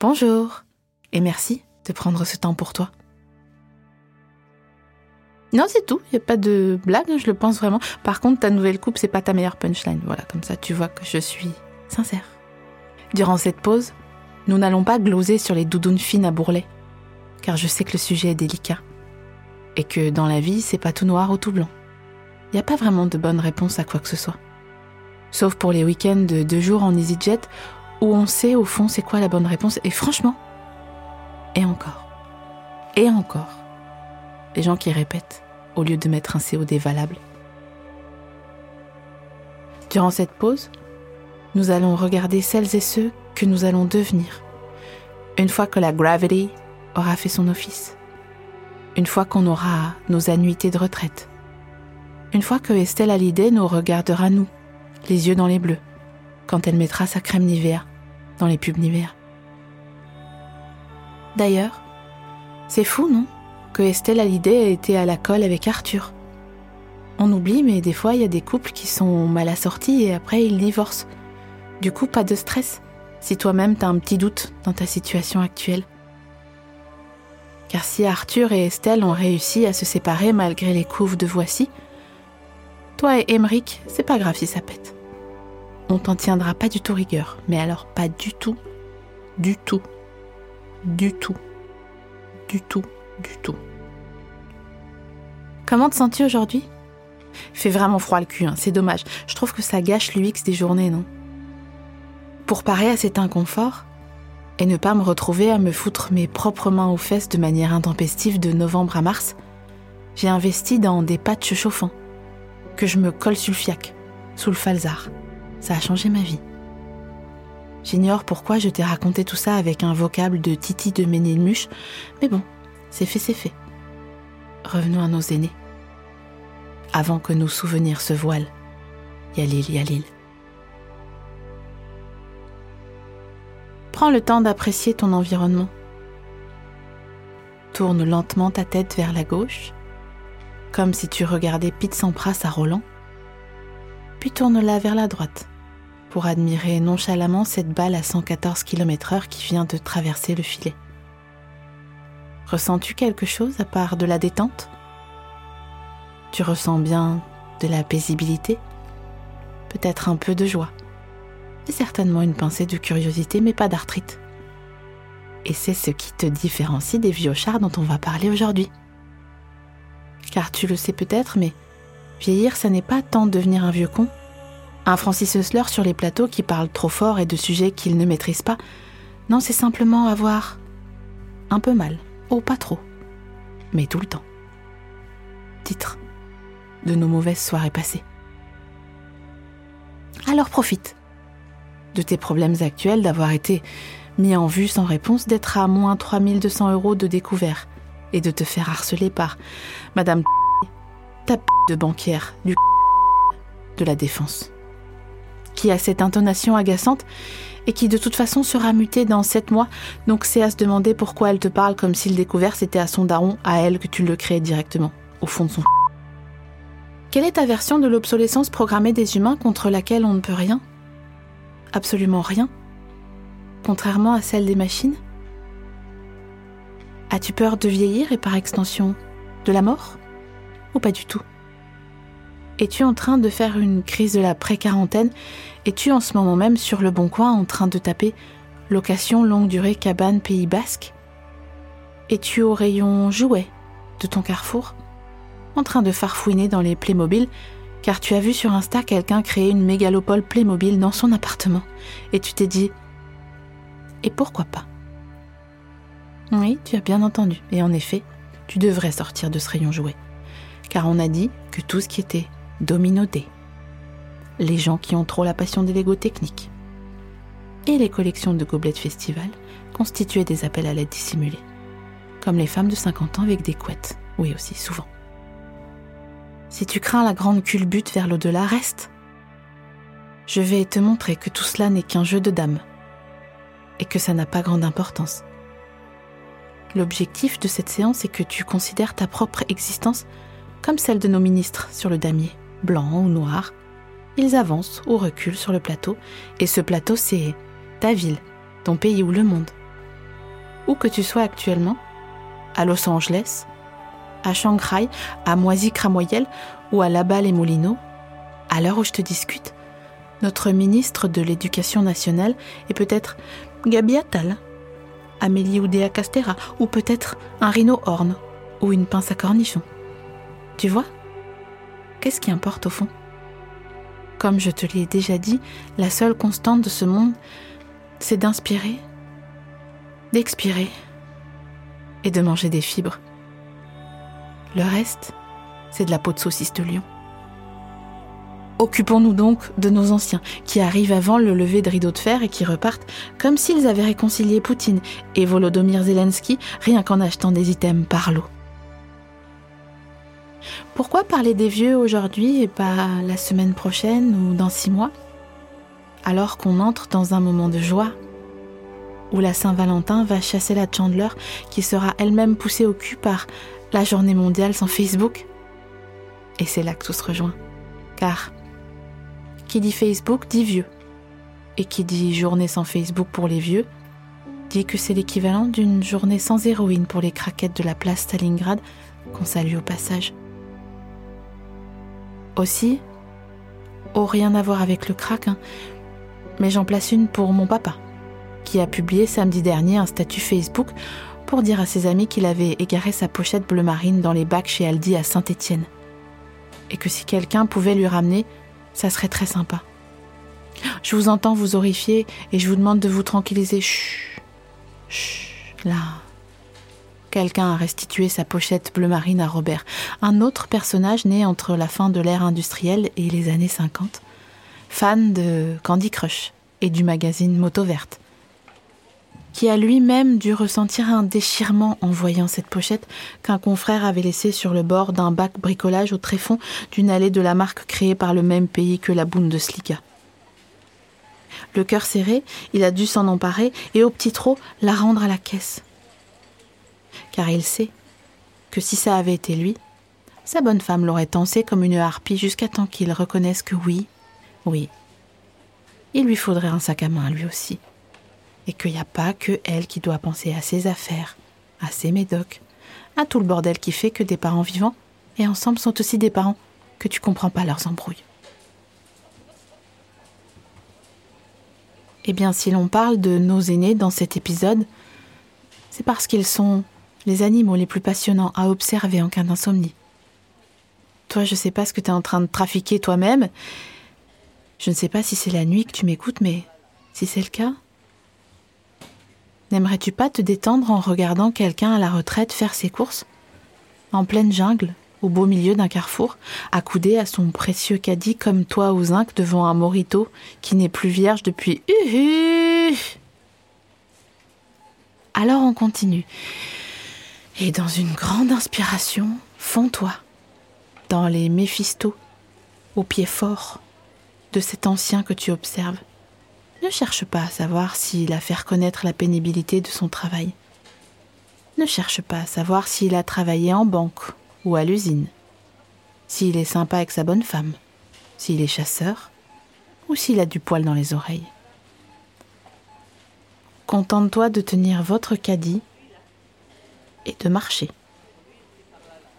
Bonjour et merci de prendre ce temps pour toi. Non, c'est tout. Il n'y a pas de blague, je le pense vraiment. Par contre, ta nouvelle coupe, c'est pas ta meilleure punchline. Voilà, comme ça, tu vois que je suis sincère. Durant cette pause, nous n'allons pas gloser sur les doudounes fines à bourrelet, car je sais que le sujet est délicat. Et que dans la vie, c'est pas tout noir ou tout blanc. Il n'y a pas vraiment de bonne réponse à quoi que ce soit. Sauf pour les week-ends de deux jours en EasyJet, où on sait au fond c'est quoi la bonne réponse, et franchement, et encore, et encore, les gens qui répètent au lieu de mettre un COD valable. Durant cette pause, nous allons regarder celles et ceux que nous allons devenir, une fois que la gravity aura fait son office, une fois qu'on aura nos annuités de retraite, une fois que Estelle Hallyday nous regardera nous, les yeux dans les bleus, quand elle mettra sa crème Nivea dans les pubs Nivea. D'ailleurs, c'est fou, non? Que Estelle Hallyday ait été à la colle avec Arthur. On oublie, mais des fois, il y a des couples qui sont mal assortis et après, ils divorcent. Du coup, pas de stress si toi-même t'as un petit doute dans ta situation actuelle. Car si Arthur et Estelle ont réussi à se séparer malgré les couves de Voici, toi et Emeric, c'est pas grave si ça pète. On t'en tiendra pas du tout rigueur, mais alors pas du tout, du tout, du tout, du tout, du tout. Comment te sens-tu aujourd'hui? Fait vraiment froid le cul, hein, c'est dommage. Je trouve que ça gâche l'UX des journées, non? Pour parer à cet inconfort et ne pas me retrouver à me foutre mes propres mains aux fesses de manière intempestive de novembre à mars, j'ai investi dans des patchs chauffants que je me colle sur le fiac, sous le falzar. Ça a changé ma vie. J'ignore pourquoi je t'ai raconté tout ça avec un vocable de Titi de Ménilmuche, mais bon, c'est fait, c'est fait. Revenons à nos aînés. Avant que nos souvenirs se voilent. Yalil, Yalil. Prends le temps d'apprécier ton environnement. Tourne lentement ta tête vers la gauche, comme si tu regardais Pete Sampras à Roland, puis tourne-la vers la droite pour admirer nonchalamment cette balle à 114 km/h qui vient de traverser le filet. Ressens-tu quelque chose à part de la détente? Tu ressens bien de la paisibilité? Peut-être un peu de joie? Certainement une pincée de curiosité, mais pas d'arthrite. Et c'est ce qui te différencie des vieux chars dont on va parler aujourd'hui. Car tu le sais peut-être, mais vieillir, ça n'est pas tant devenir un vieux con, un Francis Hussler sur les plateaux qui parle trop fort et de sujets qu'il ne maîtrise pas. Non, c'est simplement avoir un peu mal, oh pas trop, mais tout le temps. Titre de nos mauvaises soirées passées. Alors profite de tes problèmes actuels, d'avoir été mis en vue sans réponse, d'être à moins 3200 euros de découvert et de te faire harceler par Madame de banquière du de la défense, qui a cette intonation agaçante et qui de toute façon sera mutée dans sept mois, donc c'est à se demander pourquoi elle te parle comme si le découvert c'était à son daron, à elle que tu le créais directement, au fond de son Quelle est ta version de l'obsolescence programmée des humains contre laquelle on ne peut rien? Absolument rien, contrairement à celle des machines? As-tu peur de vieillir et par extension de la mort? Ou pas du tout. Es-tu en train de faire une crise de la pré-quarantaine? Es-tu en ce moment même sur le bon coin en train de taper location longue durée cabane Pays Basque? Es-tu au rayon jouet de ton carrefour? En train de farfouiner dans les Playmobil car tu as vu sur Insta quelqu'un créer une mégalopole Playmobil dans son appartement, et tu t'es dit Et pourquoi pas? Oui, tu as bien entendu, et en effet, tu devrais sortir de ce rayon jouet, car on a dit que tout ce qui était dominodé, les gens qui ont trop la passion des Lego techniques, et les collections de gobelets de festival constituaient des appels à l'aide dissimulés. Comme les femmes de 50 ans avec des couettes. Oui aussi, souvent. Si tu crains la grande culbute vers l'au-delà, reste. Je vais te montrer que tout cela n'est qu'un jeu de dames et que ça n'a pas grande importance. L'objectif de cette séance est que tu considères ta propre existence comme celle de nos ministres sur le damier, blanc ou noir. Ils avancent ou reculent sur le plateau, et ce plateau, c'est ta ville, ton pays ou le monde. Où que tu sois actuellement, à Los Angeles, à Shanghai, à Moisy-Cramoyel ou à Laballe et Moulineaux, à l'heure où je te discute, notre ministre de l'Éducation nationale est peut-être Gabi Attal, Amélie Oudéa Castera, ou peut-être un rhino horn ou une pince à cornichon. Tu vois? Qu'est-ce qui importe au fond? Comme je te l'ai déjà dit, la seule constante de ce monde, c'est d'inspirer, d'expirer et de manger des fibres. Le reste, c'est de la peau de saucisse de lion. Occupons-nous donc de nos anciens, qui arrivent avant le lever de rideau de fer et qui repartent comme s'ils avaient réconcilié Poutine et Volodymyr Zelensky rien qu'en achetant des items par lot. Pourquoi parler des vieux aujourd'hui et pas la semaine prochaine ou dans six mois? Alors qu'on entre dans un moment de joie où la Saint-Valentin va chasser la Chandler qui sera elle-même poussée au cul par la journée mondiale sans Facebook Et c'est là que tout se rejoint. Car qui dit Facebook dit vieux. Et qui dit journée sans Facebook pour les vieux dit que c'est l'équivalent d'une journée sans héroïne pour les craquettes de la place Stalingrad qu'on salue au passage. Aussi, oh rien à voir avec le crack, hein, mais j'en place une pour mon papa, qui a publié samedi dernier un statut Facebook pour dire à ses amis qu'il avait égaré sa pochette bleu marine dans les bacs chez Aldi à Saint-Étienne. Et que si quelqu'un pouvait lui ramener ça serait très sympa. Je vous entends vous horrifier et je vous demande de vous tranquilliser. Chut, chut, là. Quelqu'un a restitué sa pochette bleu marine à Robert, un autre personnage né entre la fin de l'ère industrielle et les années 50, fan de Candy Crush et du magazine Moto Verte qui a lui-même dû ressentir un déchirement en voyant cette pochette qu'un confrère avait laissée sur le bord d'un bac bricolage au tréfonds d'une allée de la marque créée par le même pays que la Bundesliga. Le cœur serré, il a dû s'en emparer et au petit trot la rendre à la caisse. Car il sait que si ça avait été lui, sa bonne femme l'aurait tensé comme une harpie jusqu'à temps qu'il reconnaisse que oui, oui, il lui faudrait un sac à main lui aussi et qu'il n'y a pas que elle qui doit penser à ses affaires, à ses médocs, à tout le bordel qui fait que des parents vivants et ensemble sont aussi des parents que tu comprends pas leurs embrouilles. Eh bien, si l'on parle de nos aînés dans cet épisode, c'est parce qu'ils sont les animaux les plus passionnants à observer en cas d'insomnie. Toi, je ne sais pas ce que tu es en train de trafiquer toi-même. Je ne sais pas si c'est la nuit que tu m'écoutes, mais si c'est le cas, N'aimerais-tu pas te détendre en regardant quelqu'un à la retraite faire ses courses En pleine jungle, au beau milieu d'un carrefour, accoudé à son précieux caddie comme toi aux zinc devant un morito qui n'est plus vierge depuis Alors on continue. Et dans une grande inspiration, fonds-toi dans les Méphistos, au pied fort de cet ancien que tu observes ne cherche pas à savoir s'il a fait reconnaître la pénibilité de son travail. Ne cherche pas à savoir s'il a travaillé en banque ou à l'usine, s'il est sympa avec sa bonne femme, s'il est chasseur ou s'il a du poil dans les oreilles. Contente-toi de tenir votre caddie et de marcher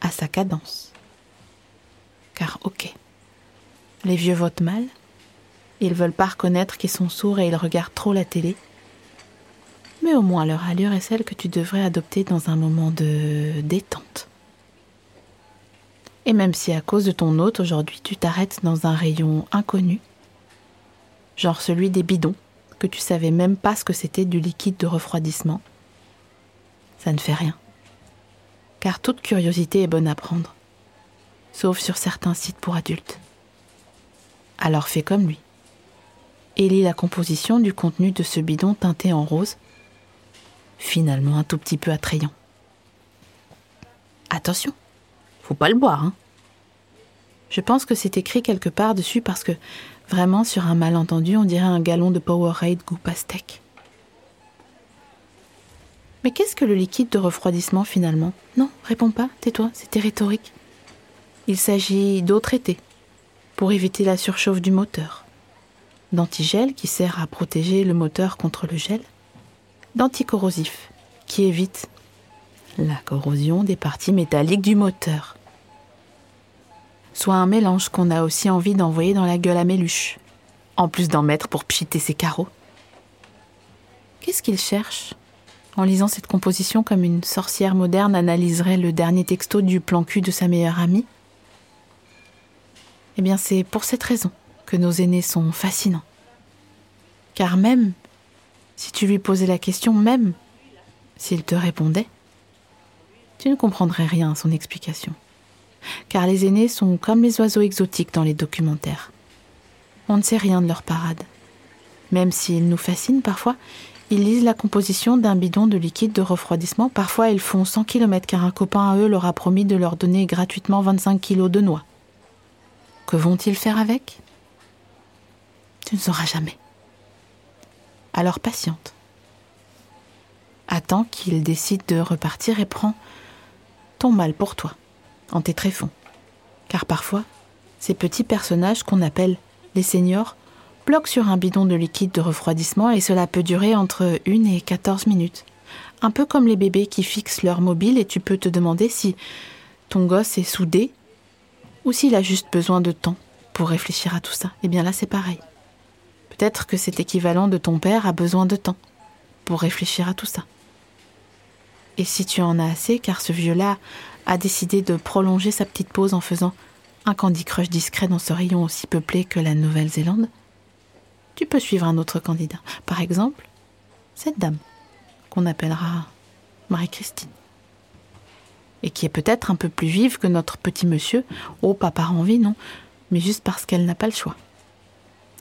à sa cadence. Car ok, les vieux votent mal, ils veulent pas reconnaître qu'ils sont sourds et ils regardent trop la télé. Mais au moins leur allure est celle que tu devrais adopter dans un moment de détente. Et même si à cause de ton hôte aujourd'hui tu t'arrêtes dans un rayon inconnu, genre celui des bidons, que tu savais même pas ce que c'était du liquide de refroidissement, ça ne fait rien. Car toute curiosité est bonne à prendre, sauf sur certains sites pour adultes. Alors fais comme lui et lis la composition du contenu de ce bidon teinté en rose, finalement un tout petit peu attrayant. Attention, faut pas le boire, hein. Je pense que c'est écrit quelque part dessus parce que vraiment, sur un malentendu, on dirait un galon de Powerade goût pastèque. Mais qu'est-ce que le liquide de refroidissement finalement? Non, réponds pas, tais-toi, c'était rhétorique. Il s'agit d'eau traitée pour éviter la surchauffe du moteur, d'antigel qui sert à protéger le moteur contre le gel, d'anticorrosif qui évite la corrosion des parties métalliques du moteur, soit un mélange qu'on a aussi envie d'envoyer dans la gueule à Méluche, en plus d'en mettre pour pchiter ses carreaux. Qu'est-ce qu'il cherche? En lisant cette composition comme une sorcière moderne analyserait le dernier texto du plan cul de sa meilleure amie Eh bien, c'est pour cette raison que nos aînés sont fascinants. Car même si tu lui posais la question, même s'il te répondait, tu ne comprendrais rien à son explication. Car les aînés sont comme les oiseaux exotiques dans les documentaires. On ne sait rien de leur parade. Même s'ils nous fascinent parfois, ils lisent la composition d'un bidon de liquide de refroidissement. Parfois, ils font 100 km car un copain à eux leur a promis de leur donner gratuitement 25 kg de noix. Que vont-ils faire avec? Tu ne sauras jamais. Alors patiente. Attends qu'ils décident de repartir et prends ton mal pour toi, en tes tréfonds. Car parfois, ces petits personnages qu'on appelle les seniors bloque sur un bidon de liquide de refroidissement et cela peut durer entre 1 et 14 minutes. Un peu comme les bébés qui fixent leur mobile et tu peux te demander si ton gosse est soudé ou s'il a juste besoin de temps pour réfléchir à tout ça. Eh bien là, c'est pareil. Peut-être que cet équivalent de ton père a besoin de temps pour réfléchir à tout ça. Et si tu en as assez, car ce vieux-là a décidé de prolonger sa petite pause en faisant un Candy Crush discret dans ce rayon aussi peuplé que la Nouvelle-Zélande, tu peux suivre un autre candidat. Par exemple, cette dame, qu'on appellera Marie-Christine. Et qui est peut-être un peu plus vive que notre petit monsieur, oh, pas par envie, non, mais juste parce qu'elle n'a pas le choix.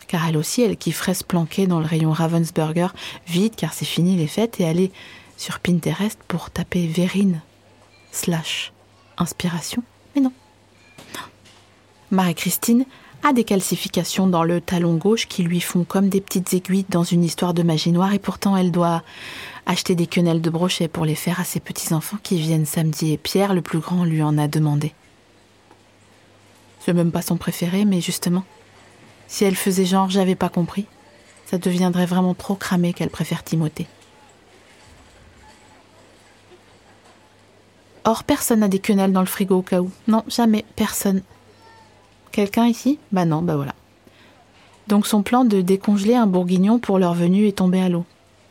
Car elle aussi, elle kifferait se planquer dans le rayon Ravensburger, vite car c'est fini les fêtes, et aller sur Pinterest pour taper Vérine slash inspiration. Mais non. Non. Marie-Christine, a des calcifications dans le talon gauche qui lui font comme des petites aiguilles dans une histoire de magie noire et pourtant elle doit acheter des quenelles de brochet pour les faire à ses petits-enfants qui viennent samedi et Pierre, le plus grand, lui en a demandé. C'est même pas son préféré, mais justement, si elle faisait genre j'avais pas compris, ça deviendrait vraiment trop cramé qu'elle préfère Timothée. Or, personne n'a des quenelles dans le frigo au cas où. Non, jamais, personne. Quelqu'un ici? Bah non, bah voilà. Donc son plan de décongeler un bourguignon pour leur venue est tombé à l'eau.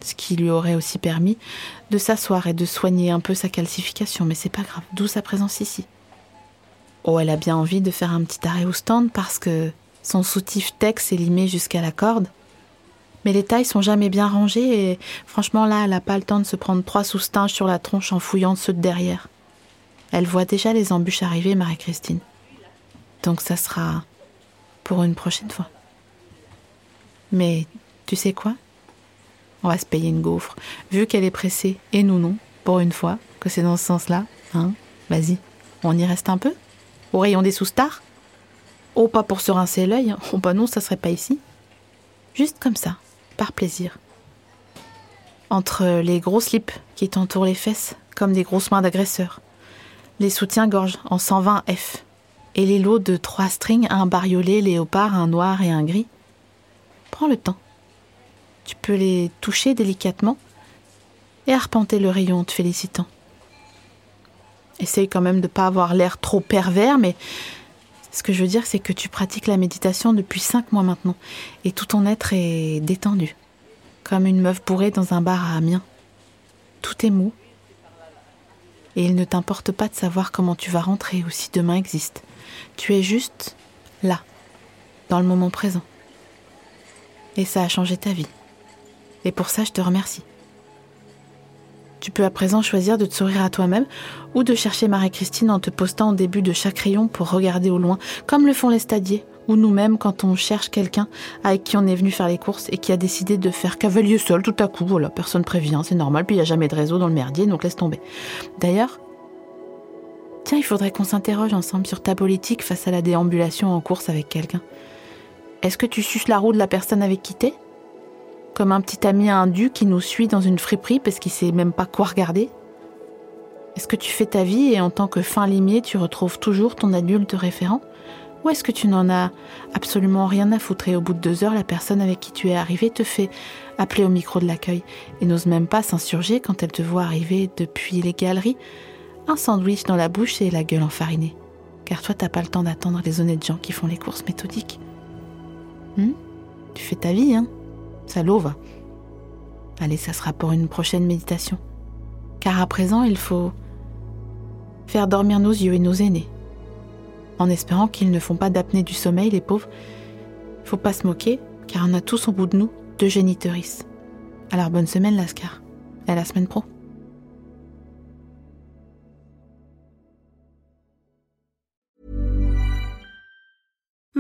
Ce qui lui aurait aussi permis de s'asseoir et de soigner un peu sa calcification, mais c'est pas grave, d'où sa présence ici. Oh, elle a bien envie de faire un petit arrêt au stand parce que son soutif Tex est limé jusqu'à la corde. Mais les tailles sont jamais bien rangées et franchement là, elle n'a pas le temps de se prendre trois soustinges sur la tronche en fouillant ceux de derrière. Elle voit déjà les embûches arriver, Marie-Christine. Donc ça sera pour une prochaine fois. Mais tu sais quoi? On va se payer une gaufre. Vu qu'elle est pressée, et nous non, pour une fois, que c'est dans ce sens-là, hein Vas-y, on y reste un peu? Au rayon des sous-stars? Oh, pas pour se rincer l'œil. Hein. Oh, bah non, ça serait pas ici. Juste comme ça, par plaisir. Entre les gros slips qui t'entourent les fesses, comme des grosses mains d'agresseurs. Les soutiens-gorge en 120 F et les lots de trois strings, un bariolé, léopard, un noir et un gris. Prends le temps. Tu peux les toucher délicatement et arpenter le rayon en te félicitant. Essaye quand même de ne pas avoir l'air trop pervers, mais ce que je veux dire, c'est que tu pratiques la méditation depuis cinq mois maintenant, et tout ton être est détendu, comme une meuf bourrée dans un bar à Amiens. Tout est mou, et il ne t'importe pas de savoir comment tu vas rentrer ou si demain existe. Tu es juste là, dans le moment présent. Et ça a changé ta vie. Et pour ça, je te remercie. Tu peux à présent choisir de te sourire à toi-même ou de chercher Marie-Christine en te postant au début de chaque rayon pour regarder au loin, comme le font les stadiers, ou nous-mêmes quand on cherche quelqu'un avec qui on est venu faire les courses et qui a décidé de faire cavalier seul tout à coup. Voilà, personne prévient, c'est normal, puis il n'y a jamais de réseau dans le merdier, donc laisse tomber. D'ailleurs, tiens, il faudrait qu'on s'interroge ensemble sur ta politique face à la déambulation en course avec quelqu'un. Est-ce que tu suces la roue de la personne avec qui t'es? Comme un petit ami indu qui nous suit dans une friperie parce qu'il sait même pas quoi regarder? Est-ce que tu fais ta vie et en tant que fin limier, tu retrouves toujours ton adulte référent? Ou est-ce que tu n'en as absolument rien à foutre et au bout de deux heures, la personne avec qui tu es arrivé te fait appeler au micro de l'accueil et n'ose même pas s'insurger quand elle te voit arriver depuis les galeries, un sandwich dans la bouche et la gueule enfarinée Car toi, t'as pas le temps d'attendre les honnêtes gens qui font les courses méthodiques. Hmm? Tu fais ta vie, hein? Ça va. Allez, ça sera pour une prochaine méditation. Car à présent, il faut faire dormir nos yeux et nos aînés. En espérant qu'ils ne font pas d'apnée du sommeil, les pauvres. Faut pas se moquer, car on a tous au bout de nous deux génitrices. Alors bonne semaine, Lascar. Et à la semaine pro.